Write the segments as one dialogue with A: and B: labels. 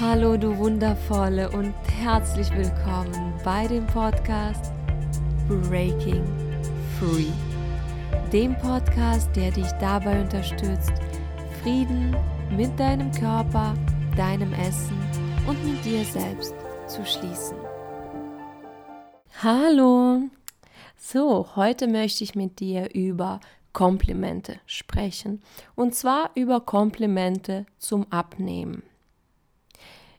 A: Hallo du wundervolle und herzlich willkommen bei dem Podcast Breaking Free. Dem Podcast, der dich dabei unterstützt, Frieden mit deinem Körper, deinem Essen und mit dir selbst zu schließen. Hallo! So, heute möchte ich mit dir über Komplimente sprechen. Und zwar über Komplimente zum Abnehmen.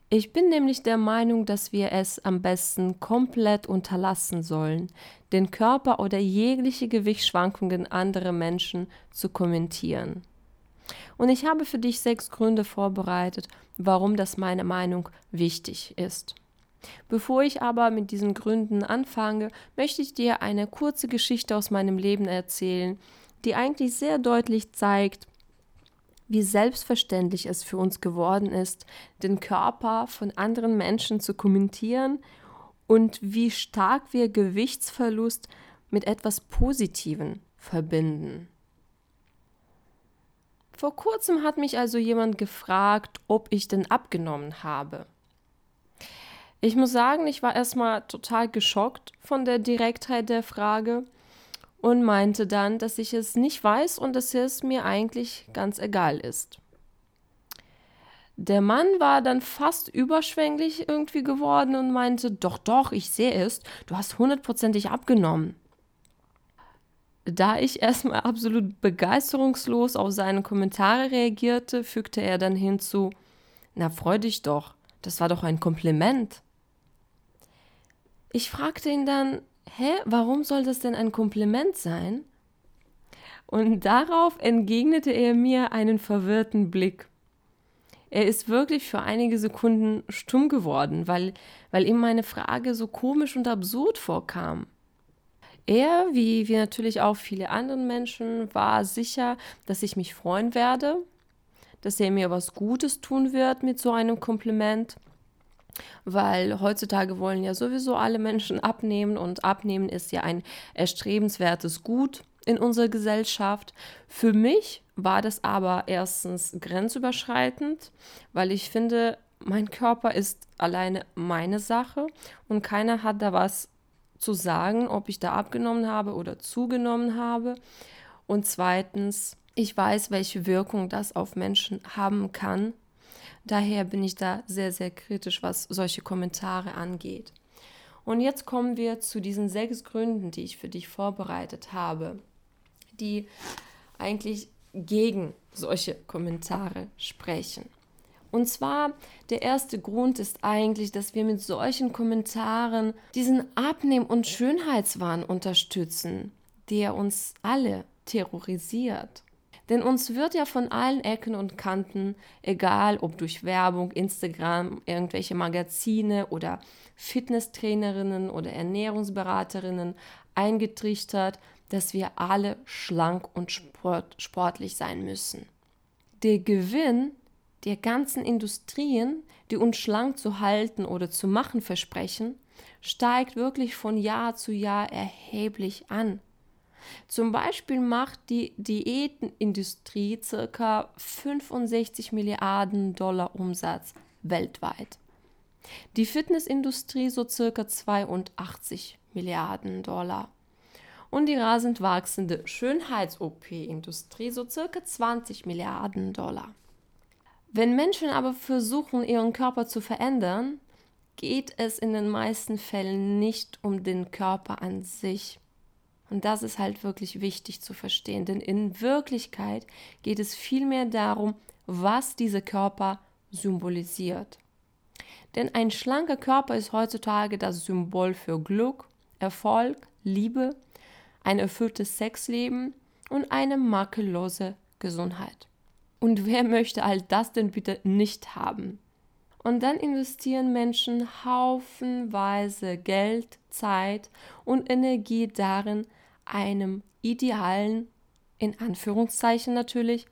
A: Ich bin nämlich der Meinung, dass wir es am besten komplett unterlassen sollen, den Körper oder jegliche Gewichtsschwankungen anderer Menschen zu kommentieren. Und ich habe für dich sechs Gründe vorbereitet, warum das meiner Meinung wichtig ist. Bevor ich aber mit diesen Gründen anfange, möchte ich dir eine kurze Geschichte aus meinem Leben erzählen, die eigentlich sehr deutlich zeigt, wie selbstverständlich es für uns geworden ist, den Körper von anderen Menschen zu kommentieren und wie stark wir Gewichtsverlust mit etwas Positivem verbinden. Vor kurzem hat mich also jemand gefragt, ob ich denn abgenommen habe. Ich muss sagen, ich war erstmal total geschockt von der Direktheit der Frage und meinte dann, dass ich es nicht weiß und dass es mir eigentlich ganz egal ist. Der Mann war dann fast überschwänglich irgendwie geworden und meinte, doch, doch, ich sehe es, du hast hundertprozentig abgenommen. Da ich erstmal absolut begeisterungslos auf seine Kommentare reagierte, fügte er dann hinzu, na freu dich doch, das war doch ein Kompliment. Ich fragte ihn dann, hä, warum soll das denn ein Kompliment sein? Und darauf entgegnete er mir einen verwirrten Blick. Er ist wirklich für einige Sekunden stumm geworden, weil, weil ihm meine Frage so komisch und absurd vorkam. Er, wie, wie natürlich auch viele andere Menschen, war sicher, dass ich mich freuen werde, dass er mir was Gutes tun wird mit so einem Kompliment weil heutzutage wollen ja sowieso alle Menschen abnehmen und abnehmen ist ja ein erstrebenswertes Gut in unserer Gesellschaft. Für mich war das aber erstens grenzüberschreitend, weil ich finde, mein Körper ist alleine meine Sache und keiner hat da was zu sagen, ob ich da abgenommen habe oder zugenommen habe. Und zweitens, ich weiß, welche Wirkung das auf Menschen haben kann, Daher bin ich da sehr, sehr kritisch, was solche Kommentare angeht. Und jetzt kommen wir zu diesen sechs Gründen, die ich für dich vorbereitet habe, die eigentlich gegen solche Kommentare sprechen. Und zwar, der erste Grund ist eigentlich, dass wir mit solchen Kommentaren diesen Abnehm- und Schönheitswahn unterstützen, der uns alle terrorisiert. Denn uns wird ja von allen Ecken und Kanten, egal ob durch Werbung, Instagram, irgendwelche Magazine oder Fitnesstrainerinnen oder Ernährungsberaterinnen eingetrichtert, dass wir alle schlank und sport, sportlich sein müssen. Der Gewinn der ganzen Industrien, die uns schlank zu halten oder zu machen versprechen, steigt wirklich von Jahr zu Jahr erheblich an. Zum Beispiel macht die Diätenindustrie ca. 65 Milliarden Dollar Umsatz weltweit. Die Fitnessindustrie so ca. 82 Milliarden Dollar. Und die rasend wachsende Schönheits-OP-Industrie so ca. 20 Milliarden Dollar. Wenn Menschen aber versuchen, ihren Körper zu verändern, geht es in den meisten Fällen nicht um den Körper an sich, und das ist halt wirklich wichtig zu verstehen, denn in Wirklichkeit geht es vielmehr darum, was dieser Körper symbolisiert. Denn ein schlanker Körper ist heutzutage das Symbol für Glück, Erfolg, Liebe, ein erfülltes Sexleben und eine makellose Gesundheit. Und wer möchte all das denn bitte nicht haben? Und dann investieren Menschen haufenweise Geld, Zeit und Energie darin, einem idealen, in Anführungszeichen natürlich,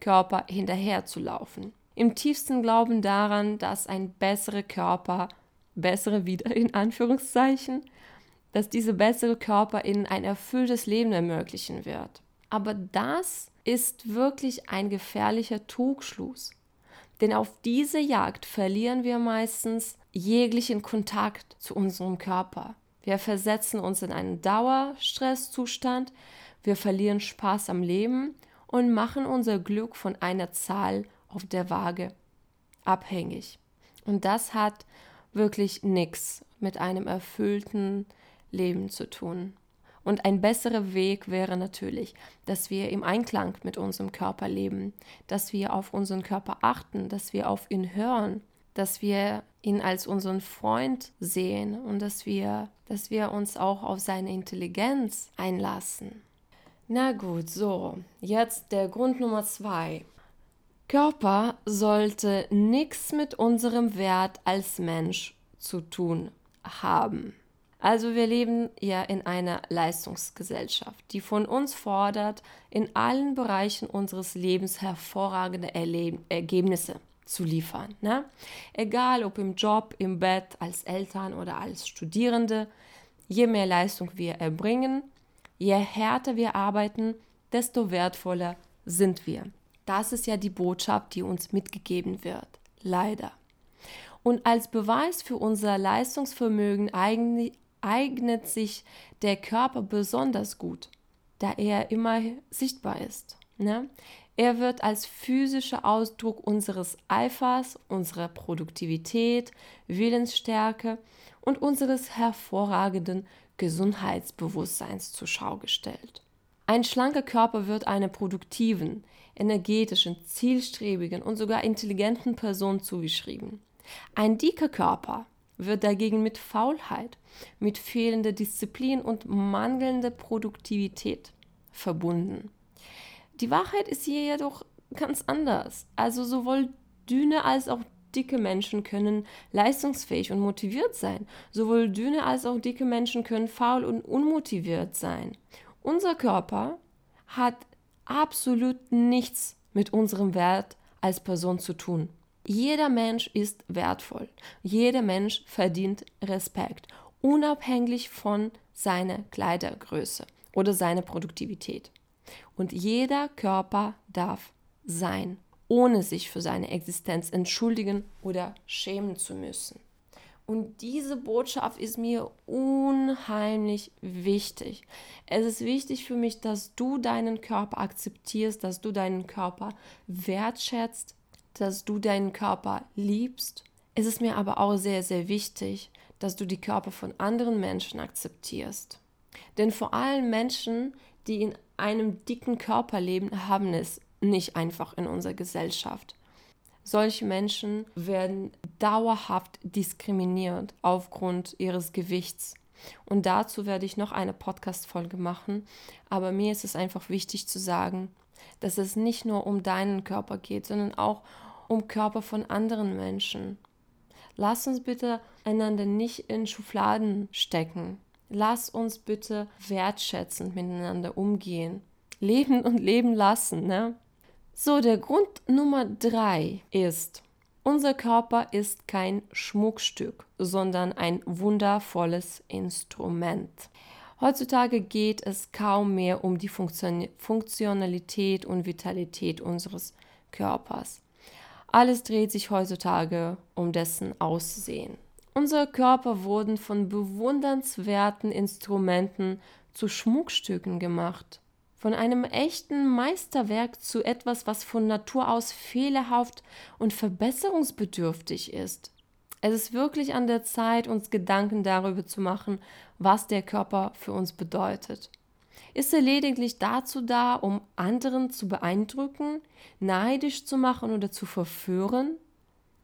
A: Körper hinterherzulaufen. Im tiefsten Glauben daran, dass ein besserer Körper, bessere wieder in Anführungszeichen, dass diese bessere Körper ihnen ein erfülltes Leben ermöglichen wird. Aber das ist wirklich ein gefährlicher Trugschluss. Denn auf diese Jagd verlieren wir meistens jeglichen Kontakt zu unserem Körper. Wir versetzen uns in einen Dauerstresszustand, wir verlieren Spaß am Leben und machen unser Glück von einer Zahl auf der Waage abhängig. Und das hat wirklich nichts mit einem erfüllten Leben zu tun. Und ein besserer Weg wäre natürlich, dass wir im Einklang mit unserem Körper leben, dass wir auf unseren Körper achten, dass wir auf ihn hören, dass wir ihn als unseren Freund sehen und dass wir, dass wir uns auch auf seine Intelligenz einlassen. Na gut, so, jetzt der Grund Nummer zwei. Körper sollte nichts mit unserem Wert als Mensch zu tun haben. Also wir leben ja in einer Leistungsgesellschaft, die von uns fordert, in allen Bereichen unseres Lebens hervorragende Erleb Ergebnisse zu liefern. Ne? Egal ob im Job, im Bett, als Eltern oder als Studierende, je mehr Leistung wir erbringen, je härter wir arbeiten, desto wertvoller sind wir. Das ist ja die Botschaft, die uns mitgegeben wird. Leider. Und als Beweis für unser Leistungsvermögen eignet sich der Körper besonders gut, da er immer sichtbar ist. Ne? Er wird als physischer Ausdruck unseres Eifers, unserer Produktivität, Willensstärke und unseres hervorragenden Gesundheitsbewusstseins zur Schau gestellt. Ein schlanker Körper wird einer produktiven, energetischen, zielstrebigen und sogar intelligenten Person zugeschrieben. Ein dicker Körper wird dagegen mit Faulheit, mit fehlender Disziplin und mangelnder Produktivität verbunden. Die Wahrheit ist hier jedoch ganz anders. Also sowohl dünne als auch dicke Menschen können leistungsfähig und motiviert sein. Sowohl dünne als auch dicke Menschen können faul und unmotiviert sein. Unser Körper hat absolut nichts mit unserem Wert als Person zu tun. Jeder Mensch ist wertvoll. Jeder Mensch verdient Respekt, unabhängig von seiner Kleidergröße oder seiner Produktivität. Und jeder Körper darf sein, ohne sich für seine Existenz entschuldigen oder schämen zu müssen. Und diese Botschaft ist mir unheimlich wichtig. Es ist wichtig für mich, dass du deinen Körper akzeptierst, dass du deinen Körper wertschätzt, dass du deinen Körper liebst. Es ist mir aber auch sehr, sehr wichtig, dass du die Körper von anderen Menschen akzeptierst. Denn vor allem Menschen, die in einem dicken Körper leben, haben es nicht einfach in unserer Gesellschaft. Solche Menschen werden dauerhaft diskriminiert aufgrund ihres Gewichts. Und dazu werde ich noch eine Podcast-Folge machen. Aber mir ist es einfach wichtig zu sagen, dass es nicht nur um deinen Körper geht, sondern auch um Körper von anderen Menschen. Lass uns bitte einander nicht in Schubladen stecken. Lass uns bitte wertschätzend miteinander umgehen. Leben und leben lassen, ne? So, der Grund Nummer drei ist, unser Körper ist kein Schmuckstück, sondern ein wundervolles Instrument. Heutzutage geht es kaum mehr um die Funktionalität und Vitalität unseres Körpers. Alles dreht sich heutzutage um dessen Aussehen. Unser Körper wurden von bewundernswerten Instrumenten zu Schmuckstücken gemacht. Von einem echten Meisterwerk zu etwas, was von Natur aus fehlerhaft und verbesserungsbedürftig ist. Es ist wirklich an der Zeit, uns Gedanken darüber zu machen, was der Körper für uns bedeutet. Ist er lediglich dazu da, um anderen zu beeindrucken, neidisch zu machen oder zu verführen?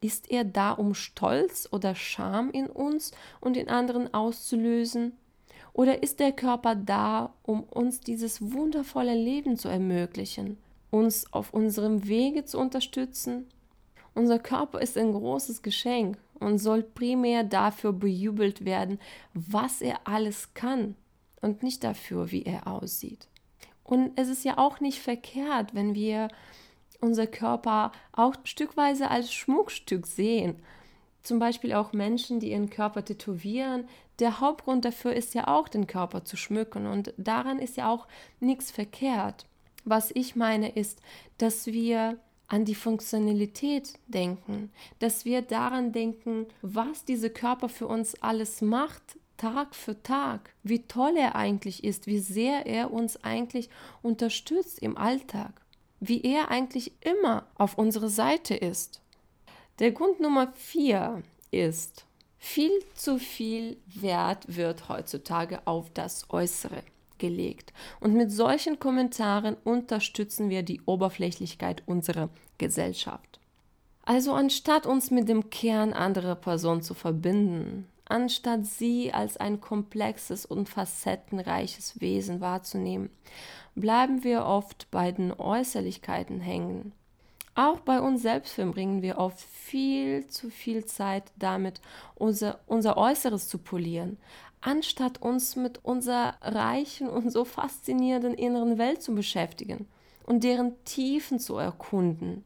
A: Ist er da, um Stolz oder Scham in uns und in anderen auszulösen? Oder ist der Körper da, um uns dieses wundervolle Leben zu ermöglichen, uns auf unserem Wege zu unterstützen? Unser Körper ist ein großes Geschenk und soll primär dafür bejubelt werden, was er alles kann und nicht dafür, wie er aussieht. Und es ist ja auch nicht verkehrt, wenn wir unser Körper auch stückweise als Schmuckstück sehen. Zum Beispiel auch Menschen, die ihren Körper tätowieren. Der Hauptgrund dafür ist ja auch, den Körper zu schmücken. Und daran ist ja auch nichts verkehrt. Was ich meine ist, dass wir an die Funktionalität denken, dass wir daran denken, was dieser Körper für uns alles macht, Tag für Tag, wie toll er eigentlich ist, wie sehr er uns eigentlich unterstützt im Alltag, wie er eigentlich immer auf unserer Seite ist. Der Grund Nummer vier ist, viel zu viel Wert wird heutzutage auf das Äußere gelegt. Und mit solchen Kommentaren unterstützen wir die Oberflächlichkeit unserer Gesellschaft. Also anstatt uns mit dem Kern anderer Personen zu verbinden, anstatt sie als ein komplexes und facettenreiches Wesen wahrzunehmen, bleiben wir oft bei den Äußerlichkeiten hängen. Auch bei uns selbst verbringen wir oft viel zu viel Zeit damit, unser, unser Äußeres zu polieren, anstatt uns mit unserer reichen und so faszinierenden inneren Welt zu beschäftigen und deren Tiefen zu erkunden.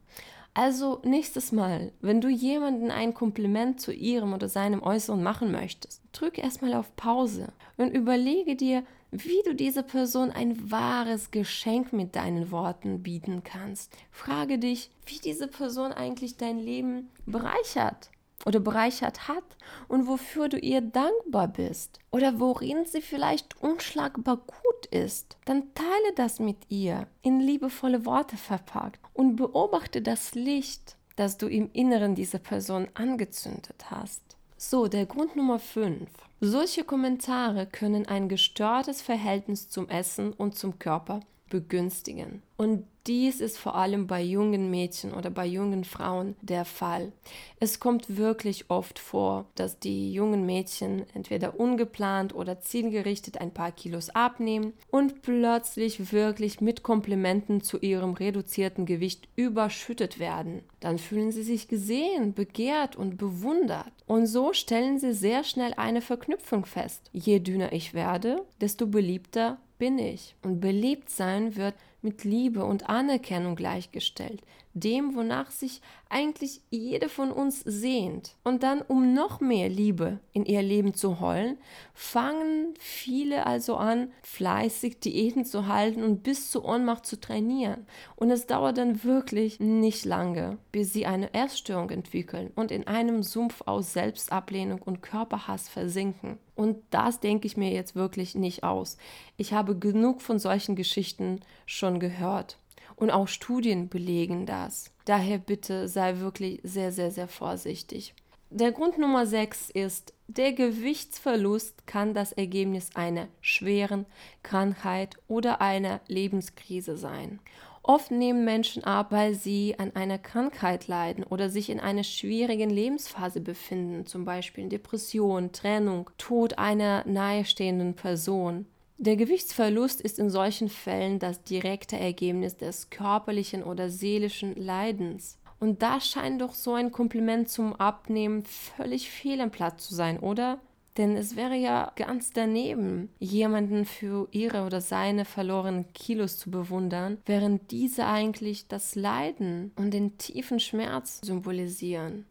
A: Also nächstes Mal, wenn du jemanden ein Kompliment zu ihrem oder seinem Äußeren machen möchtest, drück erstmal auf Pause und überlege dir, wie du dieser Person ein wahres Geschenk mit deinen Worten bieten kannst. Frage dich, wie diese Person eigentlich dein Leben bereichert oder bereichert hat und wofür du ihr dankbar bist oder worin sie vielleicht unschlagbar gut ist, dann teile das mit ihr in liebevolle Worte verpackt und beobachte das Licht, das du im Inneren dieser Person angezündet hast. So, der Grund Nummer 5. Solche Kommentare können ein gestörtes Verhältnis zum Essen und zum Körper begünstigen. Und dies ist vor allem bei jungen Mädchen oder bei jungen Frauen der Fall. Es kommt wirklich oft vor, dass die jungen Mädchen entweder ungeplant oder zielgerichtet ein paar Kilos abnehmen und plötzlich wirklich mit Komplimenten zu ihrem reduzierten Gewicht überschüttet werden. Dann fühlen sie sich gesehen, begehrt und bewundert. Und so stellen sie sehr schnell eine Verknüpfung fest. Je dünner ich werde, desto beliebter bin ich. Und beliebt sein wird mit Liebe und Anerkennung gleichgestellt, dem, wonach sich eigentlich jede von uns sehnt. Und dann, um noch mehr Liebe in ihr Leben zu holen, fangen viele also an, fleißig Diäten zu halten und bis zur Ohnmacht zu trainieren. Und es dauert dann wirklich nicht lange, bis sie eine Erststörung entwickeln und in einem Sumpf aus Selbstablehnung und Körperhass versinken. Und das denke ich mir jetzt wirklich nicht aus. Ich habe genug von solchen Geschichten schon gehört. Und auch Studien belegen das. Daher bitte sei wirklich sehr, sehr, sehr vorsichtig. Der Grund Nummer 6 ist, der Gewichtsverlust kann das Ergebnis einer schweren Krankheit oder einer Lebenskrise sein. Oft nehmen Menschen ab, weil sie an einer Krankheit leiden oder sich in einer schwierigen Lebensphase befinden, zum Beispiel Depression, Trennung, Tod einer nahestehenden Person. Der Gewichtsverlust ist in solchen Fällen das direkte Ergebnis des körperlichen oder seelischen Leidens. Und da scheint doch so ein Kompliment zum Abnehmen völlig fehl am Platz zu sein, oder? Denn es wäre ja ganz daneben, jemanden für ihre oder seine verlorenen Kilos zu bewundern, während diese eigentlich das Leiden und den tiefen Schmerz symbolisieren.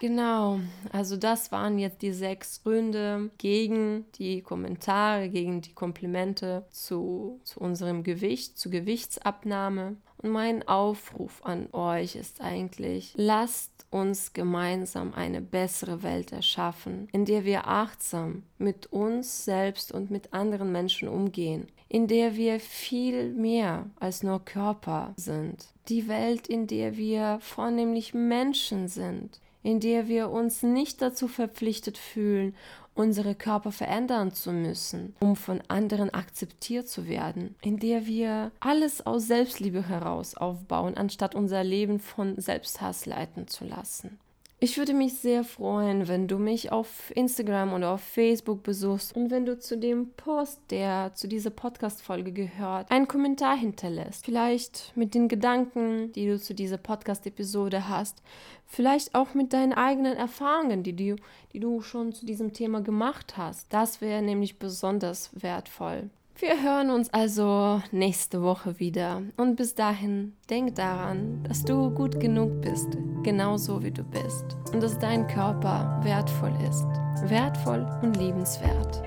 A: Genau, also das waren jetzt die sechs Gründe gegen die Kommentare, gegen die Komplimente zu, zu unserem Gewicht, zur Gewichtsabnahme. Und mein Aufruf an euch ist eigentlich, lasst uns gemeinsam eine bessere Welt erschaffen, in der wir achtsam mit uns selbst und mit anderen Menschen umgehen, in der wir viel mehr als nur Körper sind. Die Welt, in der wir vornehmlich Menschen sind, in der wir uns nicht dazu verpflichtet fühlen, unsere Körper verändern zu müssen, um von anderen akzeptiert zu werden, in der wir alles aus Selbstliebe heraus aufbauen, anstatt unser Leben von Selbsthass leiten zu lassen. Ich würde mich sehr freuen, wenn du mich auf Instagram oder auf Facebook besuchst und wenn du zu dem Post, der zu dieser Podcast-Folge gehört, einen Kommentar hinterlässt. Vielleicht mit den Gedanken, die du zu dieser Podcast-Episode hast. Vielleicht auch mit deinen eigenen Erfahrungen, die du, die du schon zu diesem Thema gemacht hast. Das wäre nämlich besonders wertvoll. Wir hören uns also nächste Woche wieder. Und bis dahin, denk daran, dass du gut genug bist, genauso wie du bist. Und dass dein Körper wertvoll ist. Wertvoll und liebenswert.